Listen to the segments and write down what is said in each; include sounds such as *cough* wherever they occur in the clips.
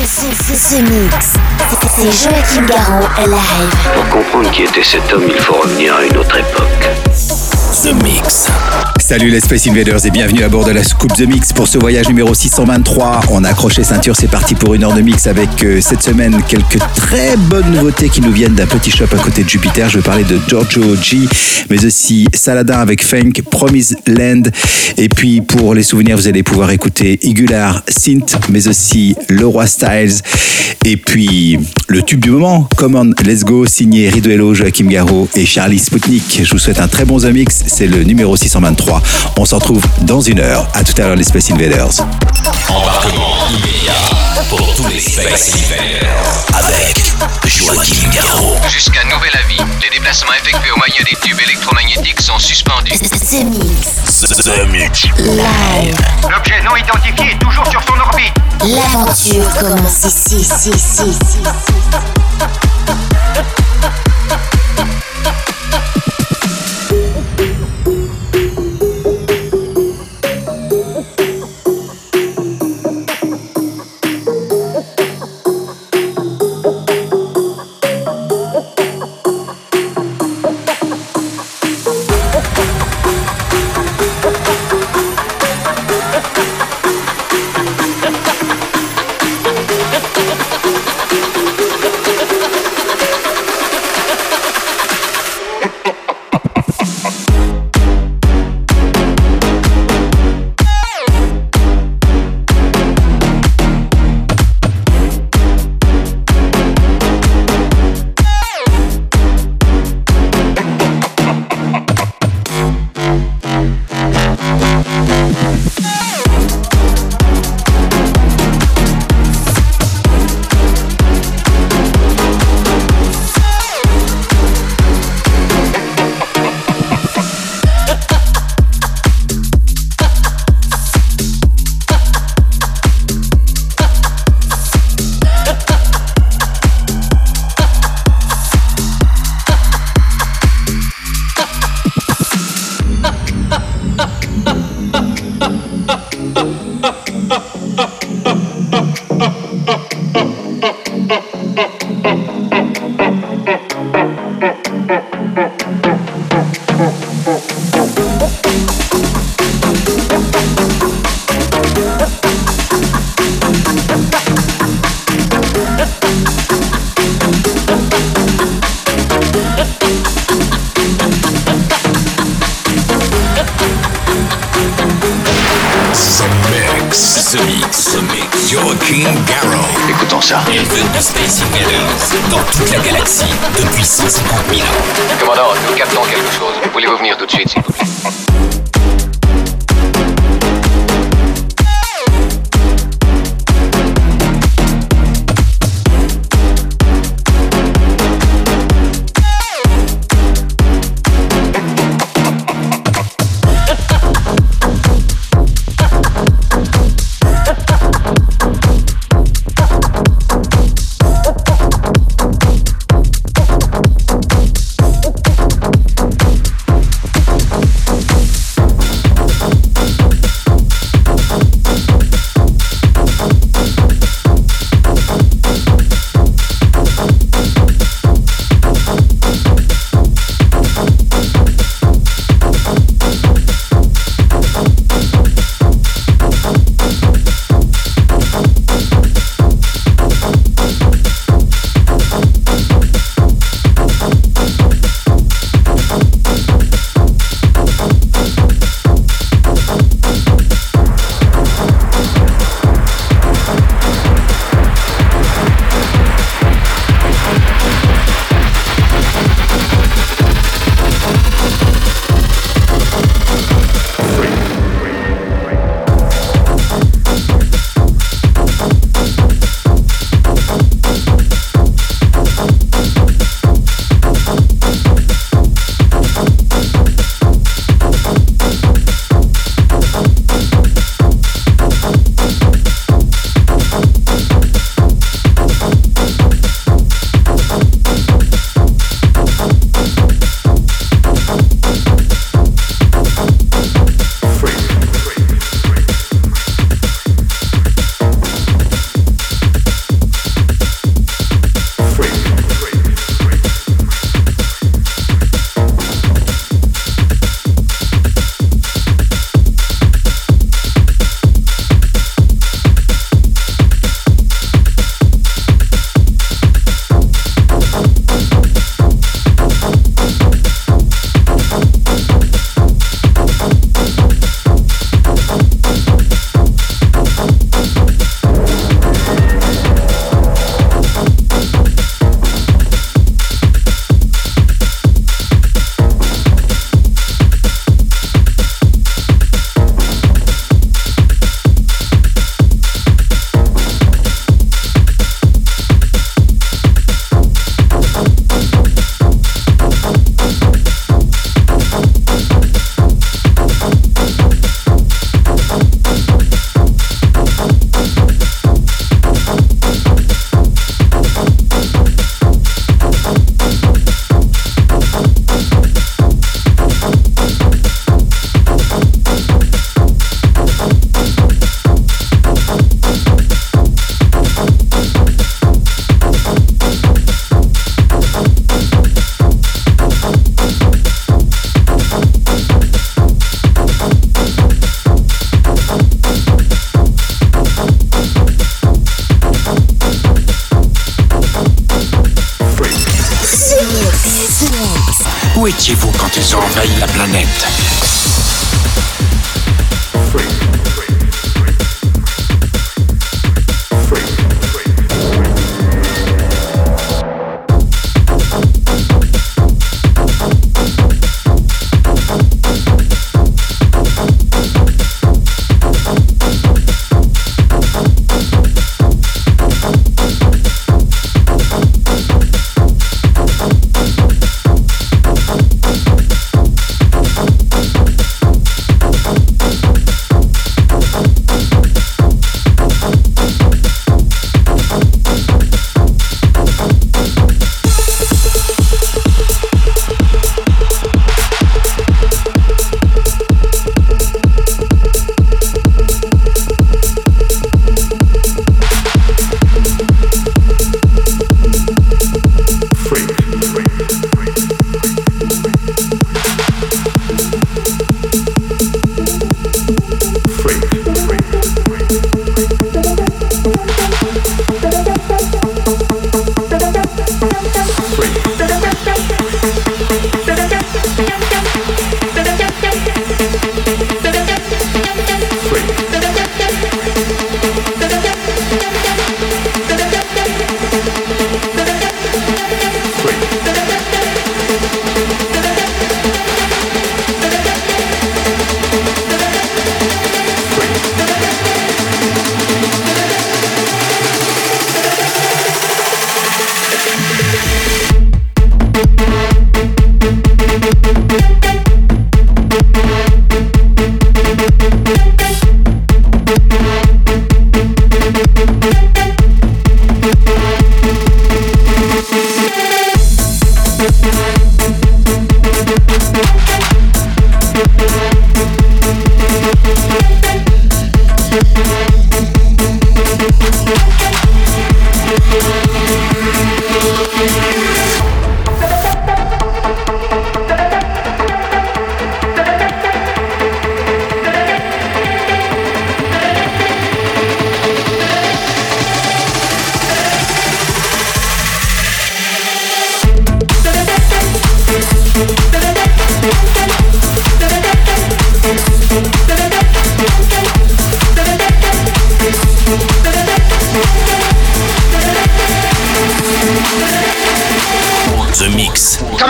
The Mix. C'est Joachim Garraud live. Pour comprendre qui était cet homme, il faut revenir à une autre époque. The Mix. Salut les Space Invaders et bienvenue à bord de la Scoop The Mix pour ce voyage numéro 623. On a accroché ceinture, c'est parti pour une heure de mix avec euh, cette semaine quelques très bonnes nouveautés qui nous viennent d'un petit shop à côté de Jupiter. Je vais parler de Giorgio G, mais aussi Saladin avec Funk, Promise Land. Et puis pour les souvenirs, vous allez pouvoir écouter Igular, Synth, mais aussi Leroy Styles. Et puis le tube du moment, Come On, Let's Go, signé Riduello, Joachim Garraud et Charlie Spoutnik. Je vous souhaite un très bon The Mix, c'est le numéro 623. On s'en retrouve dans une heure. À tout à l'heure les Space Invaders. Embarquement immédiat pour tous les Space Invaders avec Joachim Garraud. Jusqu'à nouvel avis, les déplacements effectués au moyen des tubes électromagnétiques sont suspendus. The Mix. The Mix. Live. L'objet non identifié est toujours sur son orbite. L'aventure commence ici, ici, ici, ici.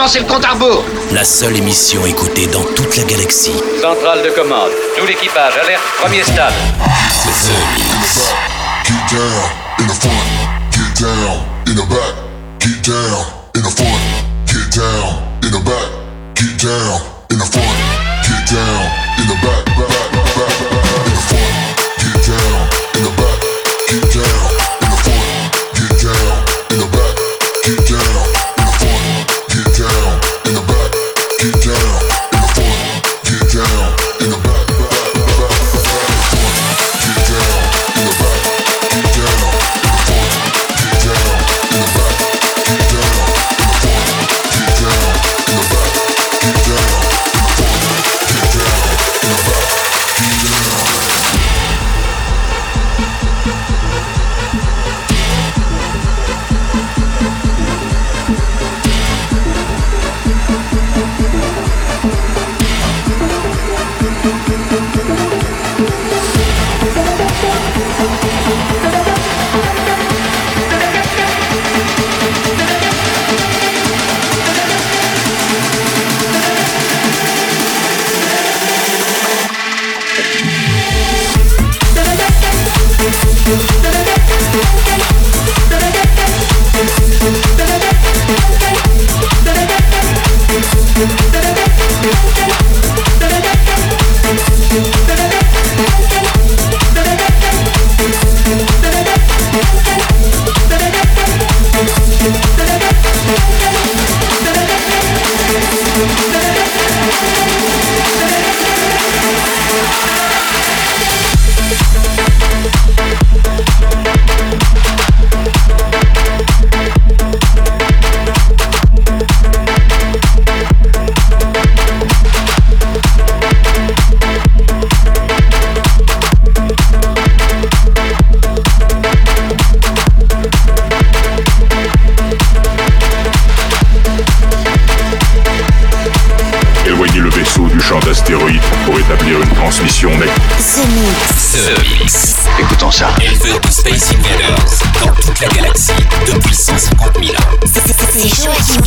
C'est le compte à rebours. La seule émission écoutée dans toute la galaxie. Centrale de commande. Tout l'équipage, alerte, premier stade. The Mix. Get down in the front, get down in the back, get down in the front, get down in the back, get down in the front, get down in the back, back, back,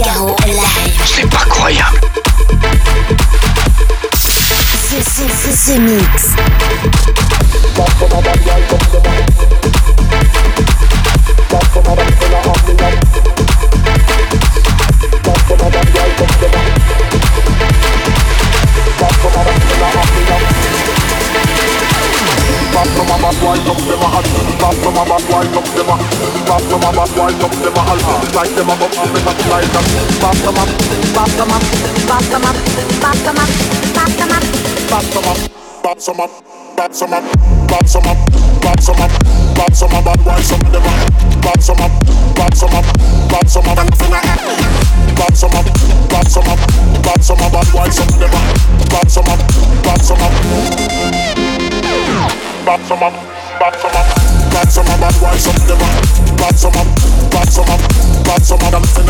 Garraud live. C'est pas croyable. The, the, the, the Mix. Half from a back wind up them a Half from a back wind up them a Half like them a bump up them a slide them Back them up, back them up, back them up, back them up, back them up Back them up, back them up, back them up, back them up, back them up, back them up, back wind some of them up Back them up, back them up, back them up, back them up Back them up, back them up, back them up, back wind some of them up Back them up, back them up Back them up, back them up bad some of bad wife, some of them bad some of bad from a bad some of them.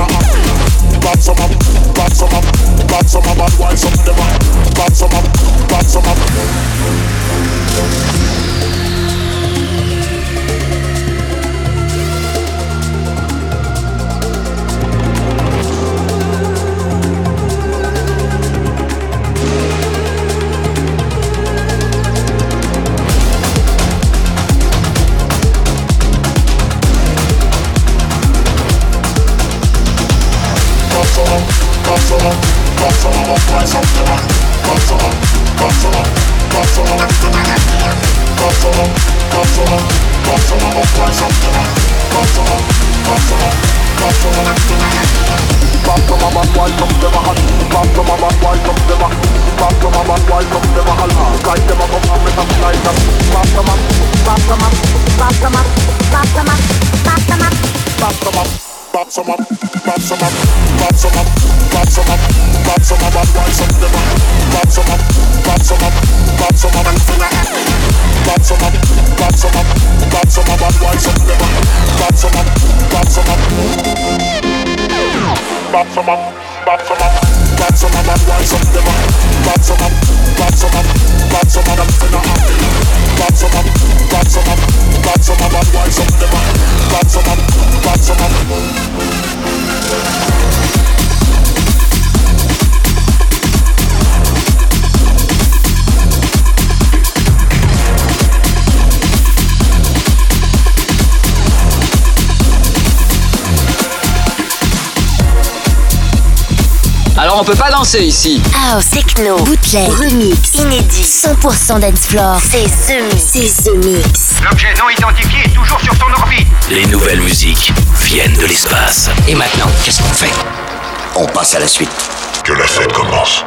On peut pas danser ici. House, techno, bootleg, remix, inédit, 100% dance floor. C'est The Mix. C'est The Mix. L'objet non identifié est toujours sur son orbite. Les nouvelles musiques viennent de l'espace. Et maintenant, qu'est-ce qu'on fait? On passe à la suite. Que la fête commence.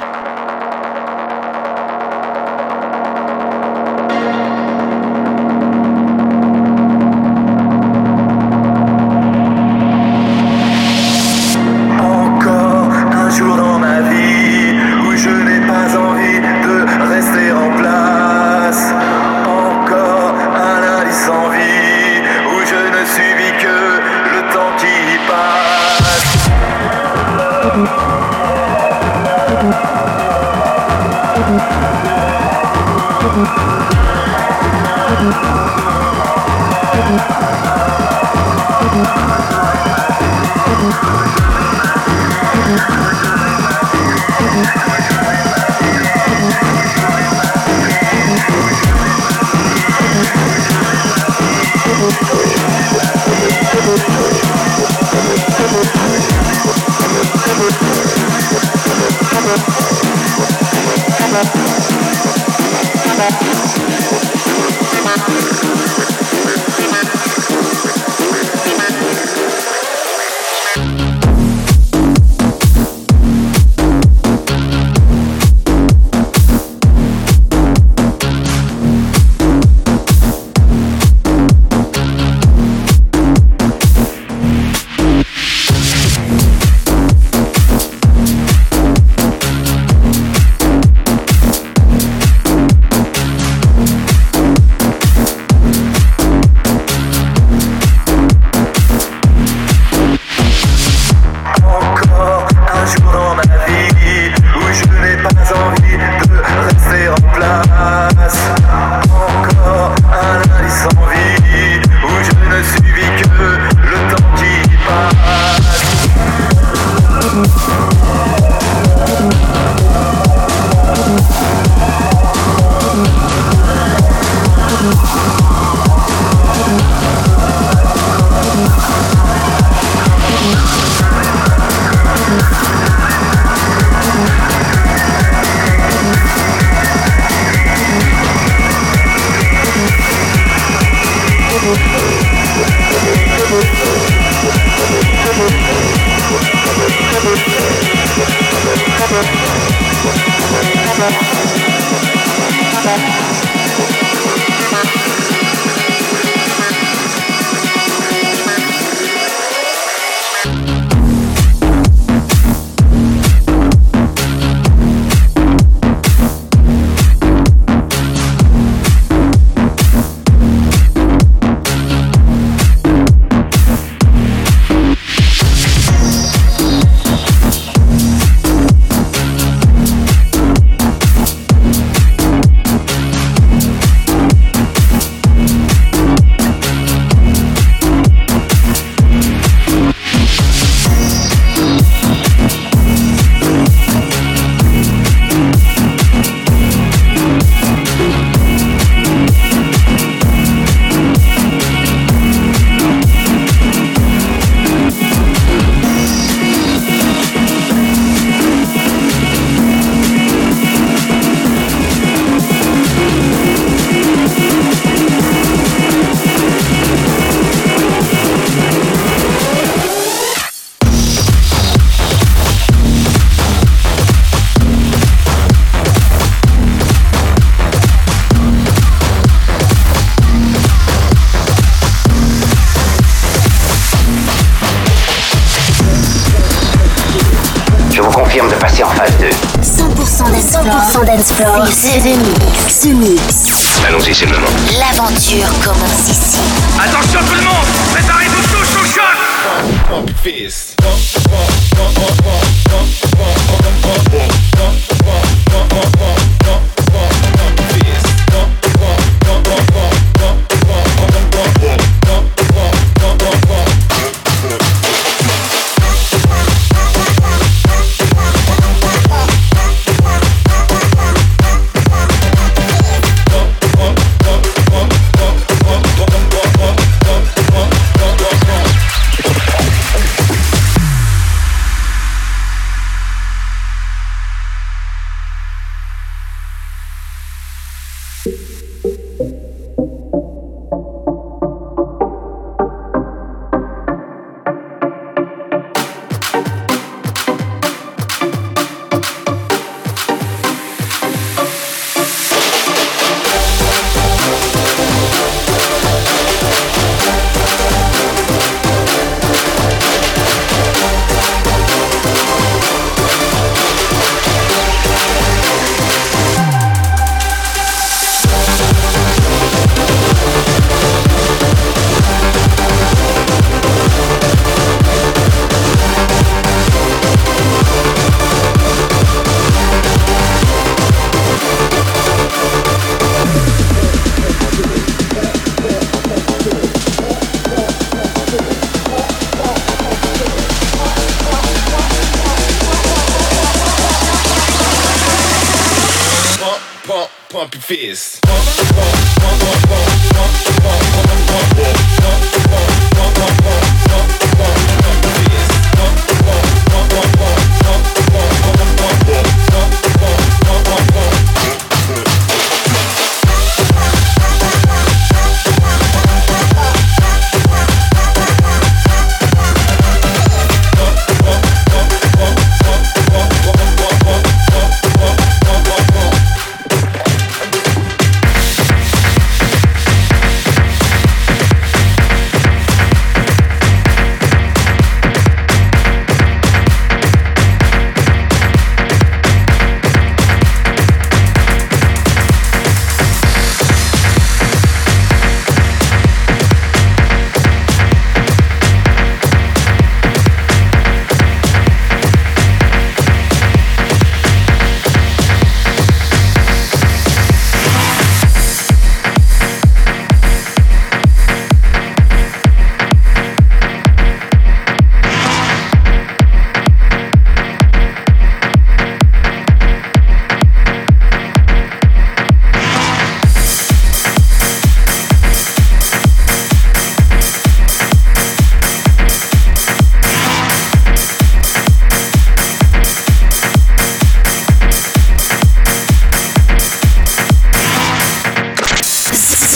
C'est The Mix. The Mix. Allons-y, c'est le moment. L'aventure commence ici. Attention tout le monde Préparez-vous tous au choc pump your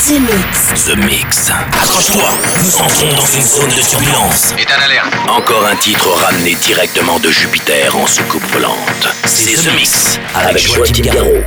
The Mix. Accroche-toi, nous entrons dans une zone de turbulence. État d'alerte. Encore un titre ramené directement de Jupiter en soucoupe volante. C'est The Mix avec Joachim Garraud.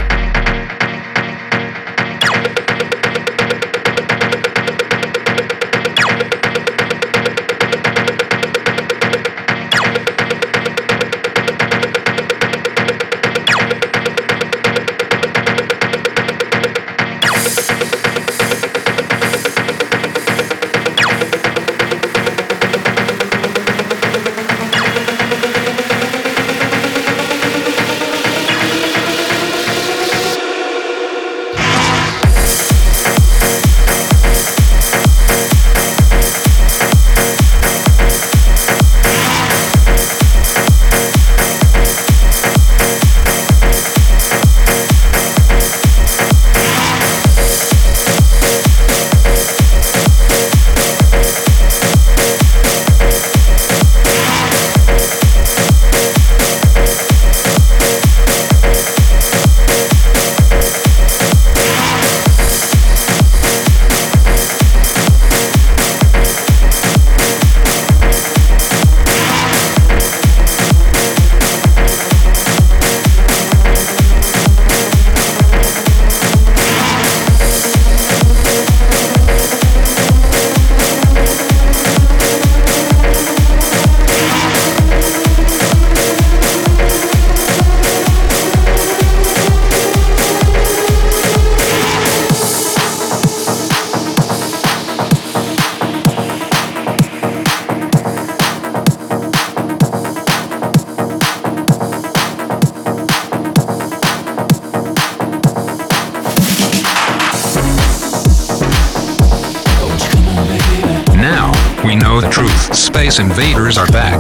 Space Invaders are back.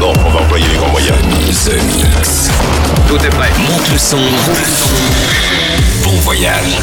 Bon, on va employer les grands moyens. The Mix. Tout est prêt. Monte le son. Bon voyage.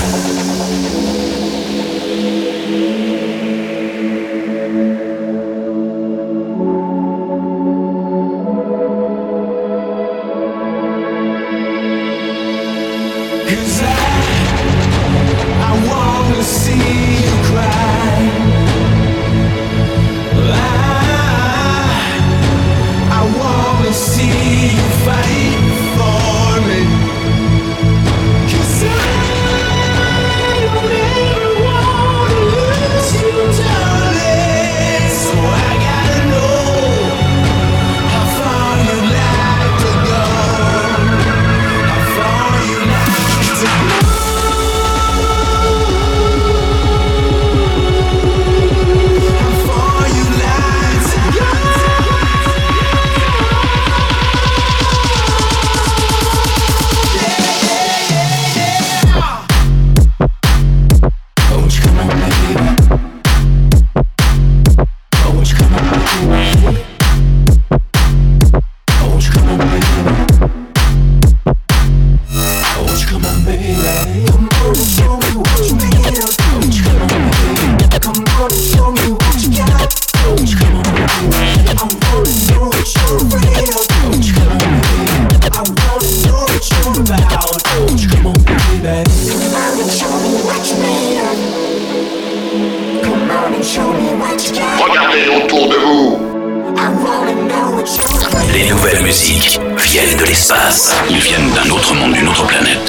Regardez autour de vous. Les nouvelles musiques viennent de l'espace. Ils viennent d'un autre monde, d'une autre planète.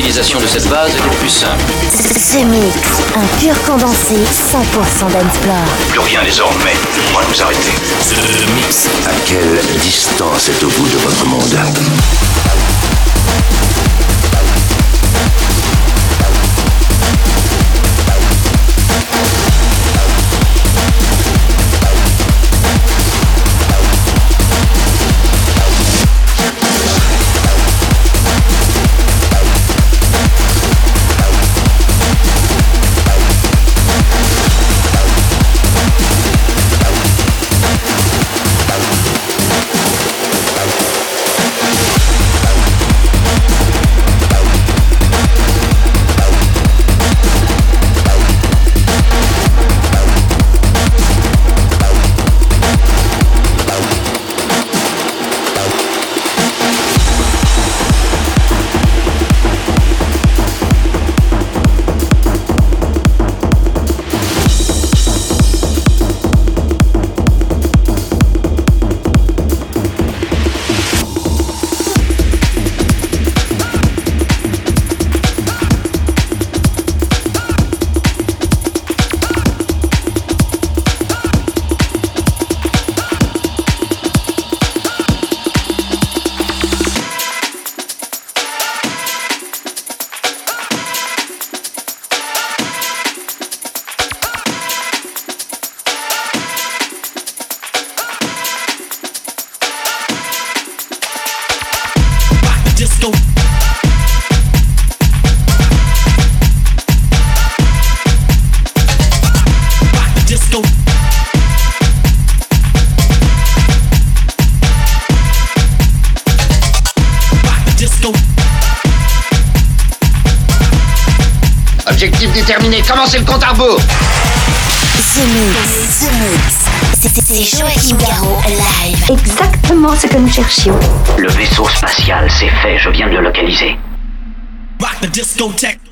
L'utilisation de cette base est plus simple. Ce mix, un pur condensé 100% d'Ensplore. Plus rien désormais ne pourra nous arrêter. Ce mix. À quelle distance êtes-vous de votre monde? commencer le compte à rebours. The C'est Exactement ce que nous cherchions. Le vaisseau spatial, c'est fait, je viens de le localiser. Rock the discotheque.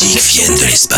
Musiques viennent de l'espace.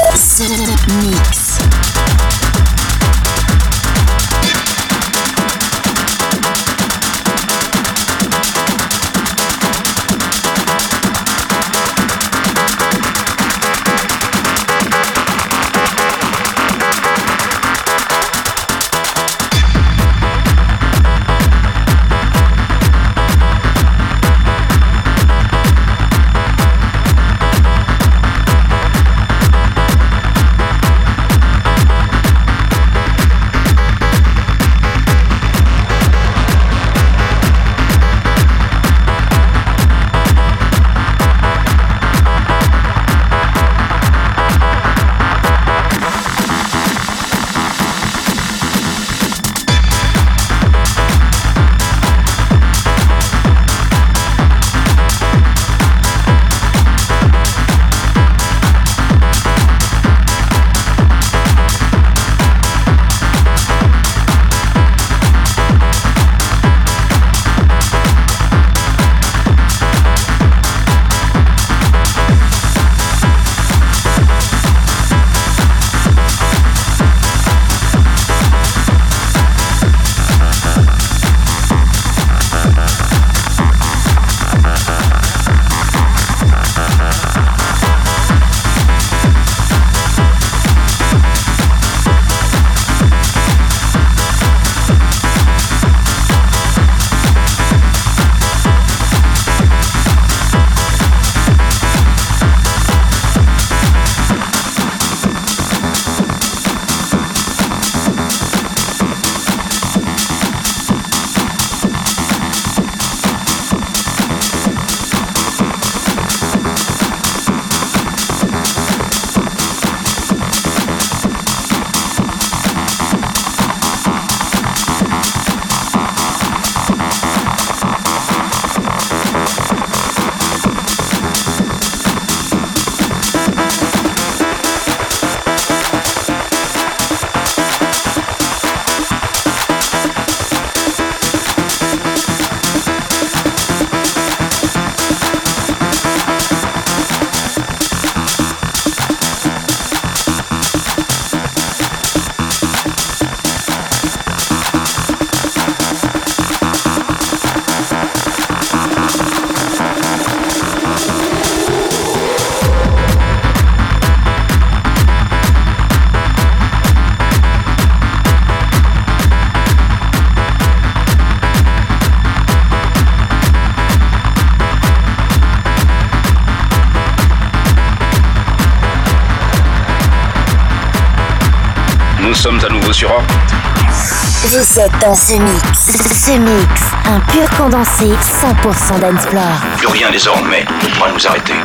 Vous êtes dans ce mix. Ce mix, un pur condensé 100% dancefloor. Plus rien désormais ne pourra nous arrêter.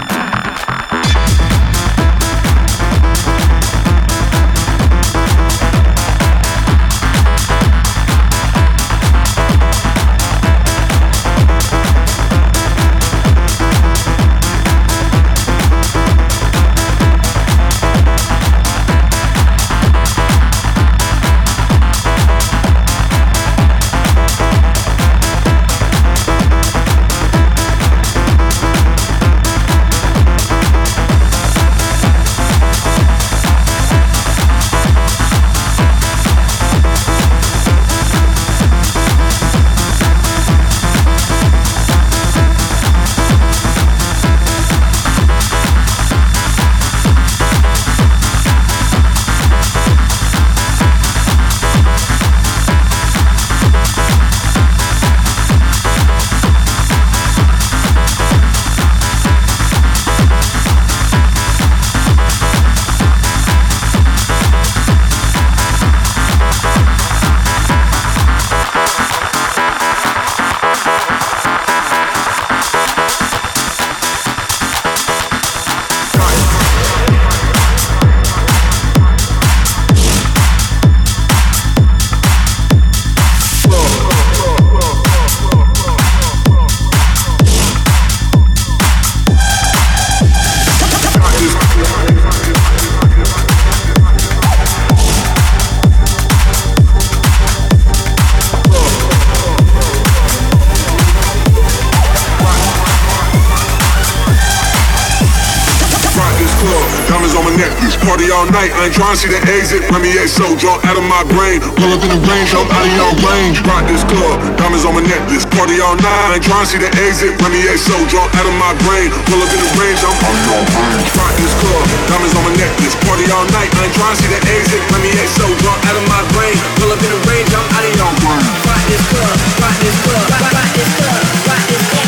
Exit. Let me get so drunk out of my brain. Pull up in the range, I'm out of your range. Rock this club, diamonds on my necklace. Party all night, ain't trying to see the exit. Let me get so drunk out of my brain. Pull up in the range, I'm out of your range. Rock this club, diamonds on my necklace. Party all night, ain't trying to see the exit. Let me get so drunk out of my brain. Pull up in the range, I'm out of your range. Rock this club, rock this club, rock, rock this club, rock this club.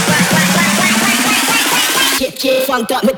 Get, get funked up with,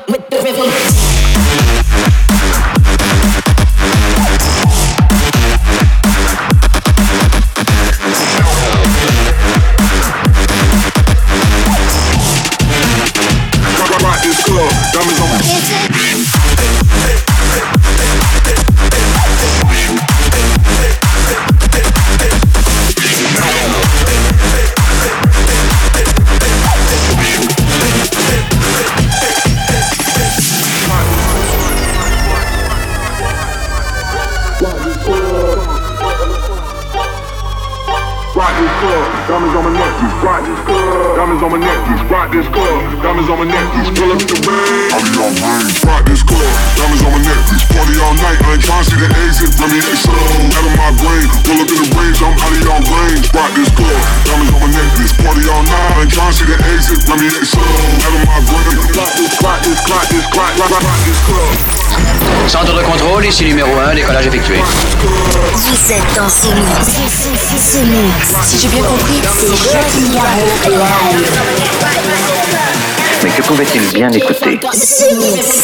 mix. Si j'ai bien compris, c'est Joachim live. Mais que pouvait-il bien écouter? Mix.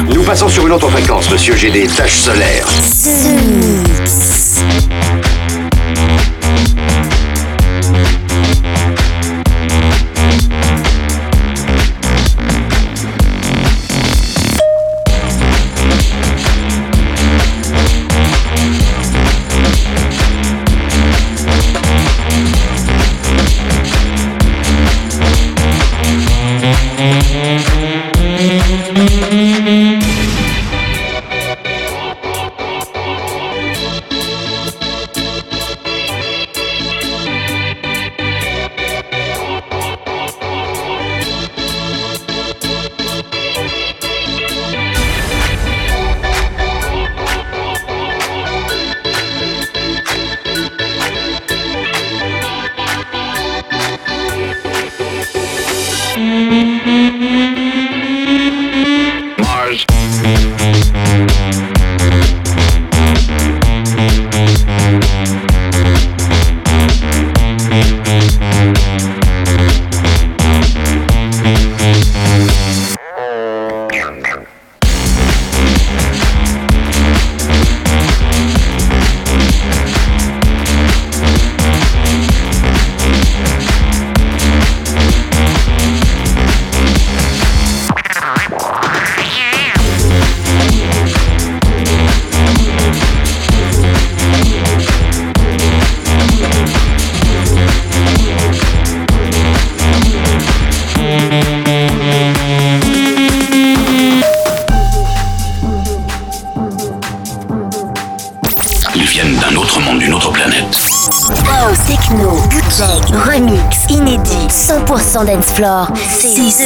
Nous passons sur une autre fréquence, monsieur. J'ai des taches solaires.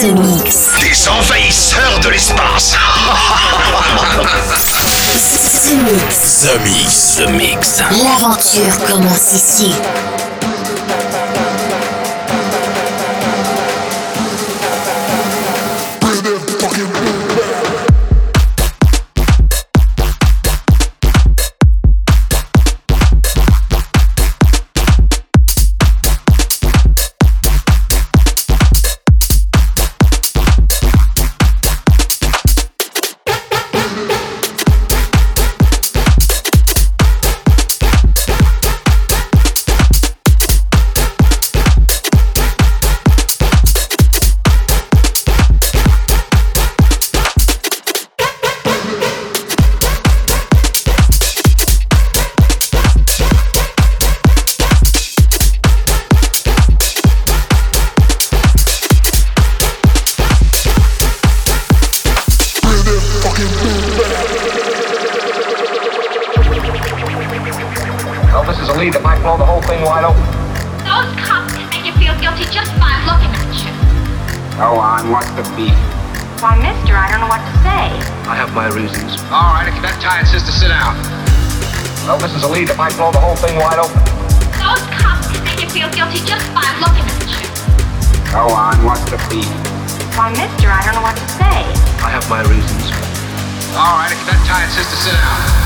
Mix. Des envahisseurs de l'espace. *laughs* The Mix. The Mix. L'aventure commence ici. Elvis is a lead that might blow the whole thing wide open. Those cops can make you feel guilty just by looking at you. Go on, what's the beef? Why, mister, I don't know what to say. I have my reasons. All right, if you're that tired, sister, sit down.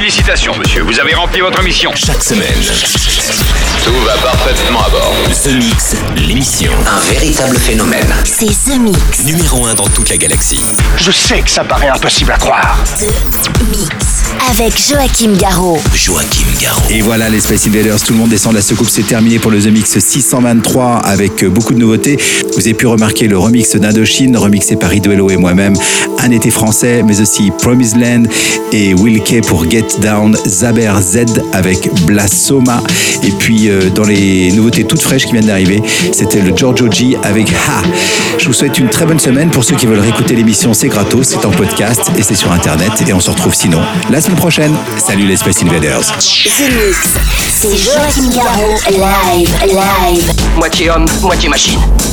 Félicitations, monsieur, vous avez rempli votre mission. Chaque semaine, Tout va parfaitement à bord. The Mix, l'émission. Un véritable phénomène. C'est The Mix. Numéro 1 dans toute la galaxie. Je sais que ça paraît impossible à croire. The Mix. Avec Joachim Garraud. Joachim Garraud. Et voilà les Space Invaders, tout le monde descend de la soucoupe, c'est terminé pour le The Mix 623 avec euh, beaucoup de nouveautés. Vous avez pu remarquer le remix d'Indochine, remixé par Iduelo et moi-même, un été français, mais aussi Promised Land et Will Kay pour Get Down, Zaber Z avec Blasoma. Et puis euh, dans les nouveautés toutes fraîches qui viennent d'arriver, c'était le Giorgio G avec Ha. Je vous souhaite une très bonne semaine. Pour ceux qui veulent réécouter l'émission, c'est gratos, c'est en podcast et c'est sur internet. Et on se retrouve sinon la semaine prochaine. Salut les Space Invaders. C'est Joachim Garraud. Live, live. Moitié homme, moitié machine.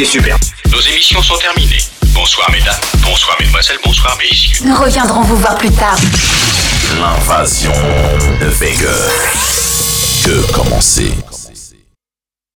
Été super. Nos émissions sont terminées. Bonsoir mesdames, bonsoir mesdemoiselles, bonsoir messieurs. Nous reviendrons vous voir plus tard.